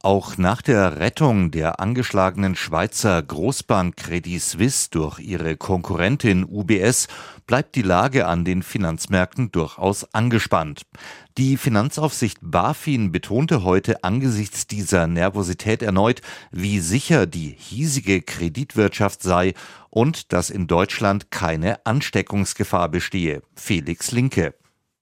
Auch nach der Rettung der angeschlagenen Schweizer Großbank Credit Suisse durch ihre Konkurrentin UBS bleibt die Lage an den Finanzmärkten durchaus angespannt. Die Finanzaufsicht BaFin betonte heute angesichts dieser Nervosität erneut, wie sicher die hiesige Kreditwirtschaft sei und dass in Deutschland keine Ansteckungsgefahr bestehe. Felix Linke.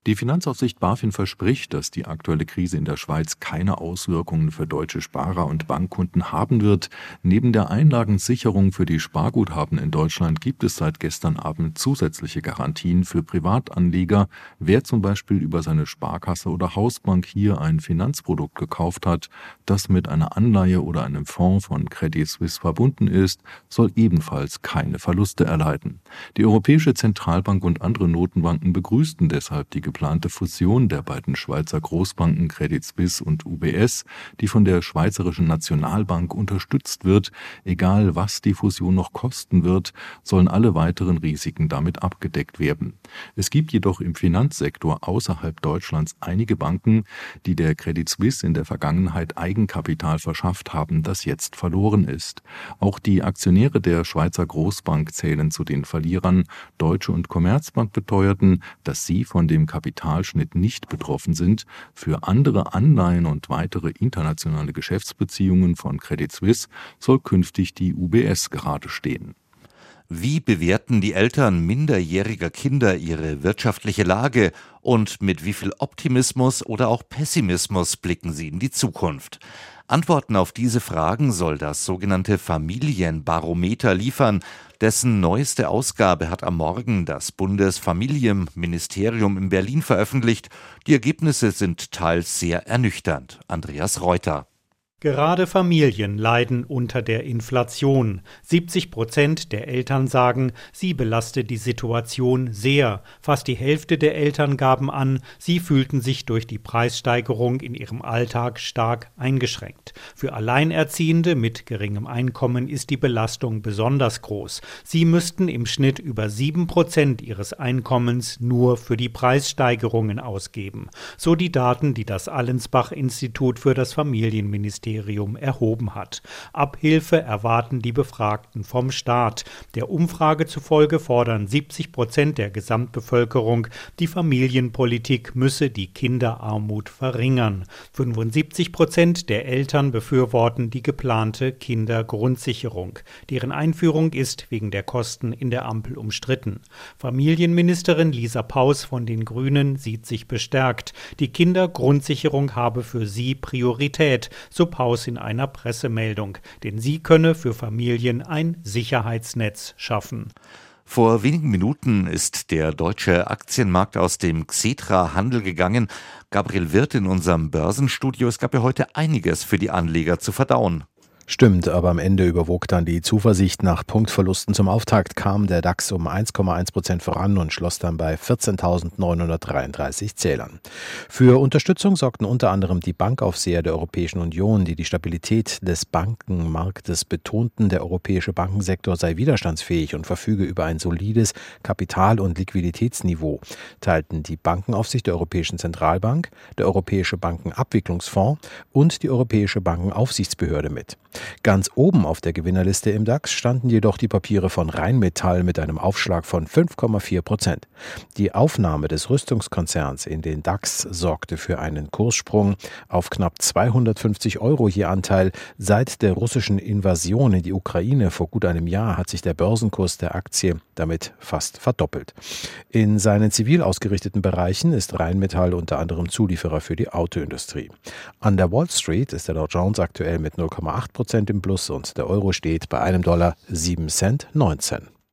Die Finanzaufsicht BaFin verspricht, dass die aktuelle Krise in der Schweiz keine Auswirkungen für deutsche Sparer und Bankkunden haben wird. Neben der Einlagensicherung für die Sparguthaben in Deutschland gibt es seit gestern Abend zusätzliche Garantien für Privatanleger. Wer zum Beispiel über seine Sparkasse oder Hausbank hier ein Finanzprodukt gekauft hat, das mit einer Anleihe oder einem Fonds von Credit Suisse verbunden ist, soll ebenfalls keine Verluste erleiden. Die Europäische Zentralbank und andere Notenbanken begrüßten deshalb die geplante Fusion der beiden Schweizer Großbanken Credit Suisse und UBS, die von der Schweizerischen Nationalbank unterstützt wird, egal was die Fusion noch kosten wird, sollen alle weiteren Risiken damit abgedeckt werden. Es gibt jedoch im Finanzsektor außerhalb Deutschlands einige Banken, die der Credit Suisse in der Vergangenheit Eigenkapital verschafft haben, das jetzt verloren ist. Auch die Aktionäre der Schweizer Großbank zählen zu den Verlierern. Deutsche und Commerzbank beteuerten, dass sie von dem Kapital Kapitalschnitt nicht betroffen sind, für andere Anleihen und weitere internationale Geschäftsbeziehungen von Credit Suisse soll künftig die UBS gerade stehen. Wie bewerten die Eltern minderjähriger Kinder ihre wirtschaftliche Lage und mit wie viel Optimismus oder auch Pessimismus blicken sie in die Zukunft? Antworten auf diese Fragen soll das sogenannte Familienbarometer liefern. Dessen neueste Ausgabe hat am Morgen das Bundesfamilienministerium in Berlin veröffentlicht. Die Ergebnisse sind teils sehr ernüchternd. Andreas Reuter. Gerade Familien leiden unter der Inflation. 70 Prozent der Eltern sagen, sie belaste die Situation sehr. Fast die Hälfte der Eltern gaben an, sie fühlten sich durch die Preissteigerung in ihrem Alltag stark eingeschränkt. Für Alleinerziehende mit geringem Einkommen ist die Belastung besonders groß. Sie müssten im Schnitt über sieben Prozent ihres Einkommens nur für die Preissteigerungen ausgeben. So die Daten, die das Allensbach-Institut für das Familienministerium Ministerium erhoben hat. Abhilfe erwarten die Befragten vom Staat. Der Umfrage zufolge fordern 70 Prozent der Gesamtbevölkerung, die Familienpolitik müsse die Kinderarmut verringern. 75 Prozent der Eltern befürworten die geplante Kindergrundsicherung. Deren Einführung ist wegen der Kosten in der Ampel umstritten. Familienministerin Lisa Paus von den Grünen sieht sich bestärkt. Die Kindergrundsicherung habe für sie Priorität, so Paus in einer Pressemeldung, denn sie könne für Familien ein Sicherheitsnetz schaffen. Vor wenigen Minuten ist der deutsche Aktienmarkt aus dem Xetra-Handel gegangen. Gabriel Wirth in unserem Börsenstudio. Es gab ja heute einiges für die Anleger zu verdauen. Stimmt, aber am Ende überwog dann die Zuversicht. Nach Punktverlusten zum Auftakt kam der DAX um 1,1 Prozent voran und schloss dann bei 14.933 Zählern. Für Unterstützung sorgten unter anderem die Bankaufseher der Europäischen Union, die die Stabilität des Bankenmarktes betonten. Der europäische Bankensektor sei widerstandsfähig und verfüge über ein solides Kapital- und Liquiditätsniveau, teilten die Bankenaufsicht der Europäischen Zentralbank, der Europäische Bankenabwicklungsfonds und die Europäische Bankenaufsichtsbehörde mit. Ganz oben auf der Gewinnerliste im DAX standen jedoch die Papiere von Rheinmetall mit einem Aufschlag von 5,4 Prozent. Die Aufnahme des Rüstungskonzerns in den DAX sorgte für einen Kurssprung auf knapp 250 Euro je Anteil. Seit der russischen Invasion in die Ukraine vor gut einem Jahr hat sich der Börsenkurs der Aktie damit fast verdoppelt. In seinen zivil ausgerichteten Bereichen ist Rheinmetall unter anderem Zulieferer für die Autoindustrie. An der Wall Street ist der Dow Jones aktuell mit 0,8 Prozent im Plus und der Euro steht bei einem Dollar 7 Cent 19.